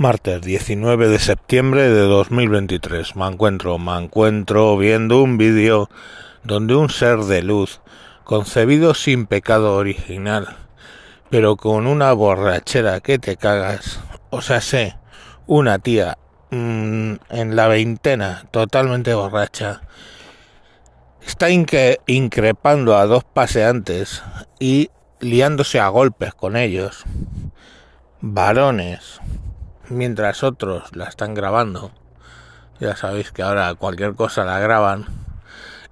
Martes 19 de septiembre de 2023. Me encuentro, me encuentro viendo un vídeo donde un ser de luz, concebido sin pecado original, pero con una borrachera que te cagas, o sea, sé, una tía mmm, en la veintena, totalmente borracha, está increpando a dos paseantes y liándose a golpes con ellos, varones, mientras otros la están grabando. Ya sabéis que ahora cualquier cosa la graban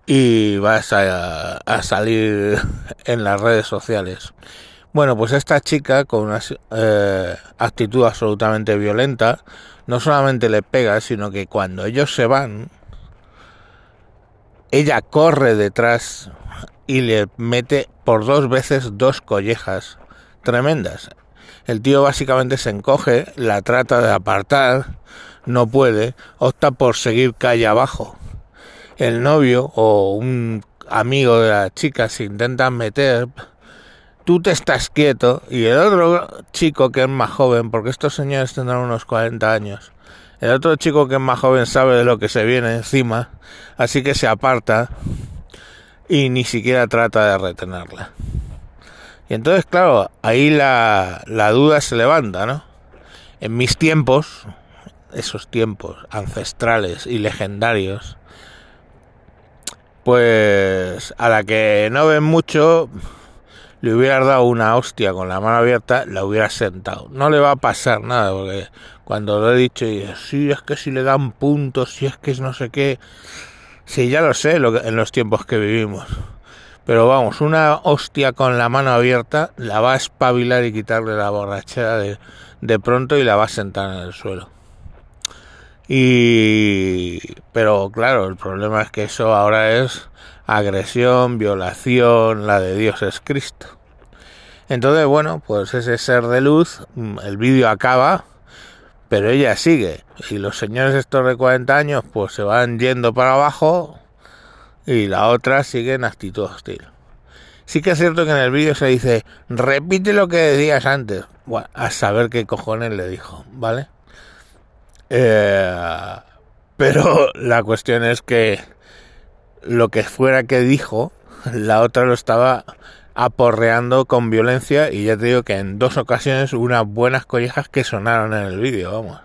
y vas a, salir en las redes sociales. Bueno, pues esta chica con una eh, actitud absolutamente violenta, no solamente le pega, sino que cuando ellos se van, ella corre detrás y le mete por dos veces dos collejas tremendas. El tío básicamente se encoge, la trata de apartar, no puede, opta por seguir calle abajo. El novio o un amigo de la chica se intentan meter, tú te estás quieto y el otro chico que es más joven, porque estos señores tendrán unos 40 años, el otro chico que es más joven sabe de lo que se viene encima, así que se aparta y ni siquiera trata de retenerla. Y entonces, claro, ahí la, la duda se levanta, ¿no? En mis tiempos, esos tiempos ancestrales y legendarios, pues a la que no ven mucho, le hubieras dado una hostia con la mano abierta, la hubieras sentado. No le va a pasar nada, porque cuando lo he dicho, y sí, es que si le dan puntos, si es que es no sé qué, sí, ya lo sé lo que, en los tiempos que vivimos. Pero vamos, una hostia con la mano abierta la va a espabilar y quitarle la borrachera de, de pronto y la va a sentar en el suelo. Y pero claro, el problema es que eso ahora es agresión, violación, la de Dios es Cristo. Entonces, bueno, pues ese ser de luz, el vídeo acaba, pero ella sigue. Y los señores estos de 40 años, pues se van yendo para abajo y la otra sigue en actitud hostil. Sí que es cierto que en el vídeo se dice, repite lo que decías antes. A saber qué cojones le dijo, ¿vale? Eh, pero la cuestión es que lo que fuera que dijo, la otra lo estaba aporreando con violencia y ya te digo que en dos ocasiones unas buenas collejas que sonaron en el vídeo, vamos.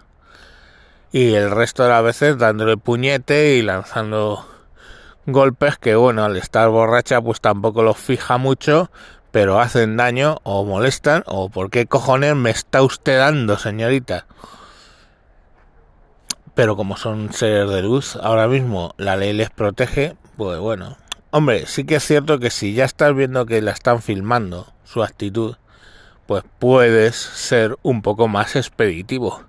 Y el resto de las veces dándole puñete y lanzando golpes que bueno, al estar borracha pues tampoco los fija mucho, pero hacen daño o molestan o por qué cojones me está usted dando, señorita. Pero como son seres de luz, ahora mismo la ley les protege, pues bueno. Hombre, sí que es cierto que si ya estás viendo que la están filmando, su actitud, pues puedes ser un poco más expeditivo,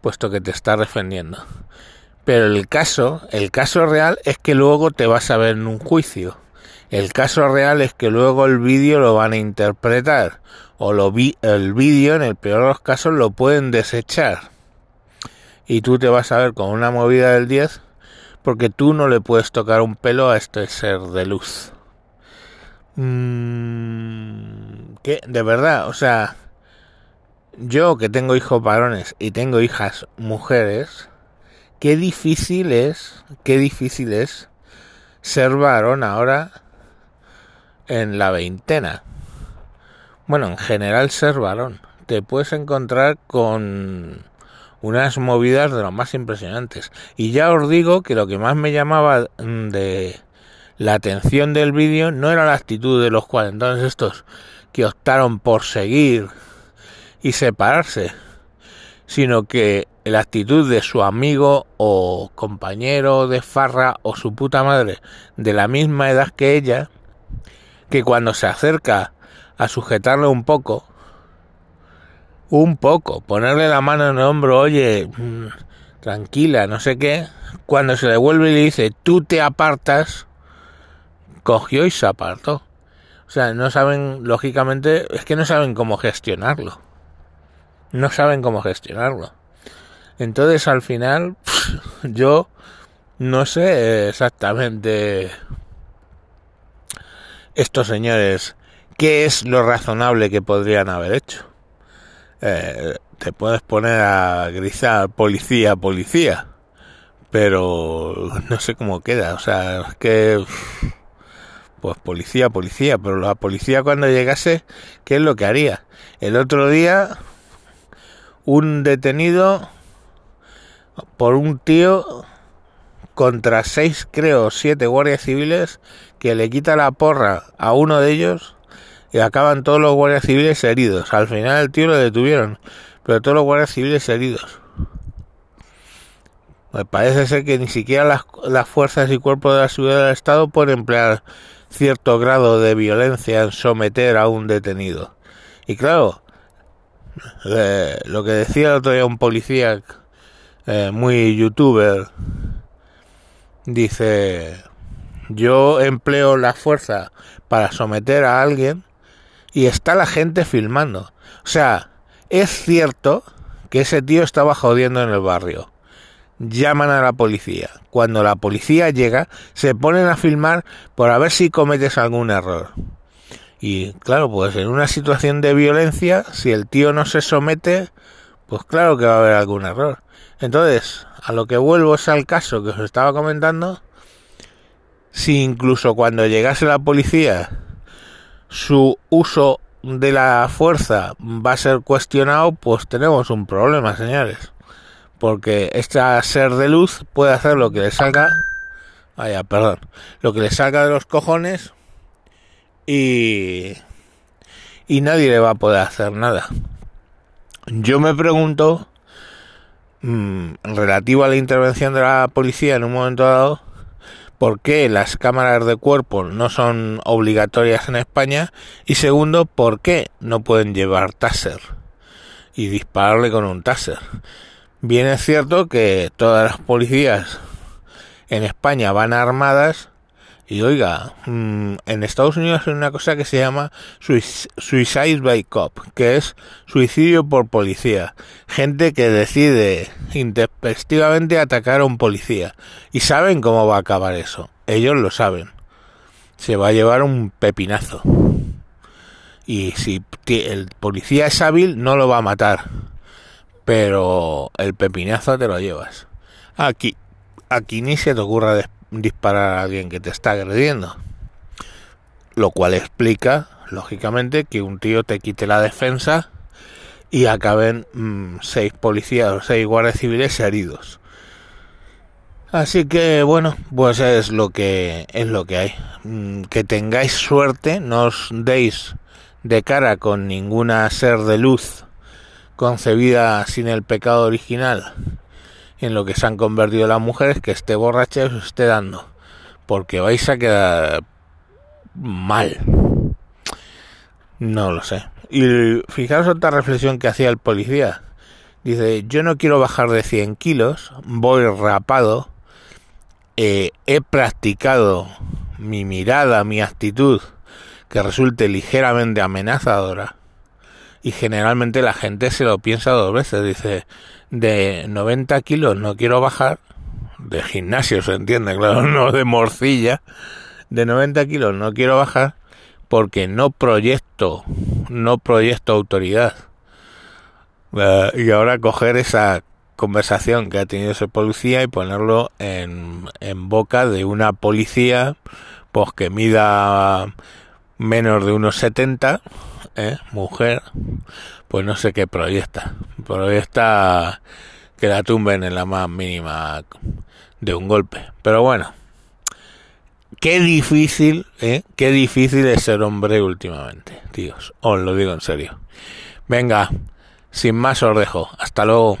puesto que te está defendiendo. Pero el caso, el caso real es que luego te vas a ver en un juicio. El caso real es que luego el vídeo lo van a interpretar o lo vi, el vídeo en el peor de los casos lo pueden desechar. Y tú te vas a ver con una movida del 10 porque tú no le puedes tocar un pelo a este ser de luz. Mm, que de verdad, o sea, yo que tengo hijos varones y tengo hijas mujeres, qué difícil es, qué difícil es ser varón ahora en la veintena. Bueno, en general ser varón. Te puedes encontrar con unas movidas de lo más impresionantes. Y ya os digo que lo que más me llamaba de la atención del vídeo no era la actitud de los cuarentones estos que optaron por seguir y separarse, sino que la actitud de su amigo o compañero de farra o su puta madre de la misma edad que ella, que cuando se acerca a sujetarle un poco, un poco, ponerle la mano en el hombro, oye, mm, tranquila, no sé qué, cuando se le vuelve y le dice, tú te apartas, cogió y se apartó. O sea, no saben, lógicamente, es que no saben cómo gestionarlo. No saben cómo gestionarlo. Entonces al final yo no sé exactamente estos señores qué es lo razonable que podrían haber hecho. Eh, te puedes poner a grisar policía, policía, pero no sé cómo queda, o sea, es que pues policía, policía, pero la policía cuando llegase, ¿qué es lo que haría? El otro día un detenido por un tío contra seis, creo, siete guardias civiles que le quita la porra a uno de ellos y acaban todos los guardias civiles heridos. Al final el tío lo detuvieron, pero todos los guardias civiles heridos. Me parece ser que ni siquiera las, las fuerzas y cuerpos de la seguridad del Estado pueden emplear cierto grado de violencia en someter a un detenido. Y claro, eh, lo que decía el otro día un policía eh, muy youtuber, dice, yo empleo la fuerza para someter a alguien y está la gente filmando. O sea, es cierto que ese tío estaba jodiendo en el barrio. Llaman a la policía. Cuando la policía llega, se ponen a filmar por a ver si cometes algún error. Y claro, pues en una situación de violencia, si el tío no se somete, pues claro que va a haber algún error. Entonces, a lo que vuelvo es al caso que os estaba comentando. Si incluso cuando llegase la policía su uso de la fuerza va a ser cuestionado, pues tenemos un problema, señores. Porque este ser de luz puede hacer lo que le salga. Vaya, perdón. Lo que le salga de los cojones. Y. Y nadie le va a poder hacer nada. Yo me pregunto. Mmm, relativo a la intervención de la policía en un momento dado por qué las cámaras de cuerpo no son obligatorias en España y segundo, por qué no pueden llevar taser y dispararle con un taser. Bien es cierto que todas las policías en España van armadas y oiga, mm, en Estados Unidos hay una cosa que se llama suicide by cop, que es suicidio por policía. Gente que decide intempestivamente atacar a un policía. Y saben cómo va a acabar eso. Ellos lo saben. Se va a llevar un pepinazo. Y si el policía es hábil, no lo va a matar. Pero el pepinazo te lo llevas. Aquí, aquí ni se te ocurra después disparar a alguien que te está agrediendo. Lo cual explica, lógicamente, que un tío te quite la defensa y acaben mm, seis policías o seis guardias civiles heridos. Así que bueno, pues es lo que es lo que hay. Mm, que tengáis suerte, no os deis de cara con ninguna ser de luz concebida sin el pecado original en lo que se han convertido las mujeres que esté borracha os esté dando. Porque vais a quedar mal. No lo sé. Y fijaros otra reflexión que hacía el policía. Dice, yo no quiero bajar de 100 kilos, voy rapado, eh, he practicado mi mirada, mi actitud, que resulte ligeramente amenazadora. Y generalmente la gente se lo piensa dos veces. Dice, de 90 kilos no quiero bajar, de gimnasio se entiende, claro, no de morcilla, de 90 kilos no quiero bajar porque no proyecto, no proyecto autoridad. Eh, y ahora coger esa conversación que ha tenido ese policía y ponerlo en, en boca de una policía pues que mida menos de unos 70, ¿eh? mujer, pues no sé qué proyecta. Proyecta que la tumben en la más mínima de un golpe. Pero bueno, qué difícil, ¿eh? Qué difícil es ser hombre últimamente, tíos. Os lo digo en serio. Venga, sin más os dejo. Hasta luego.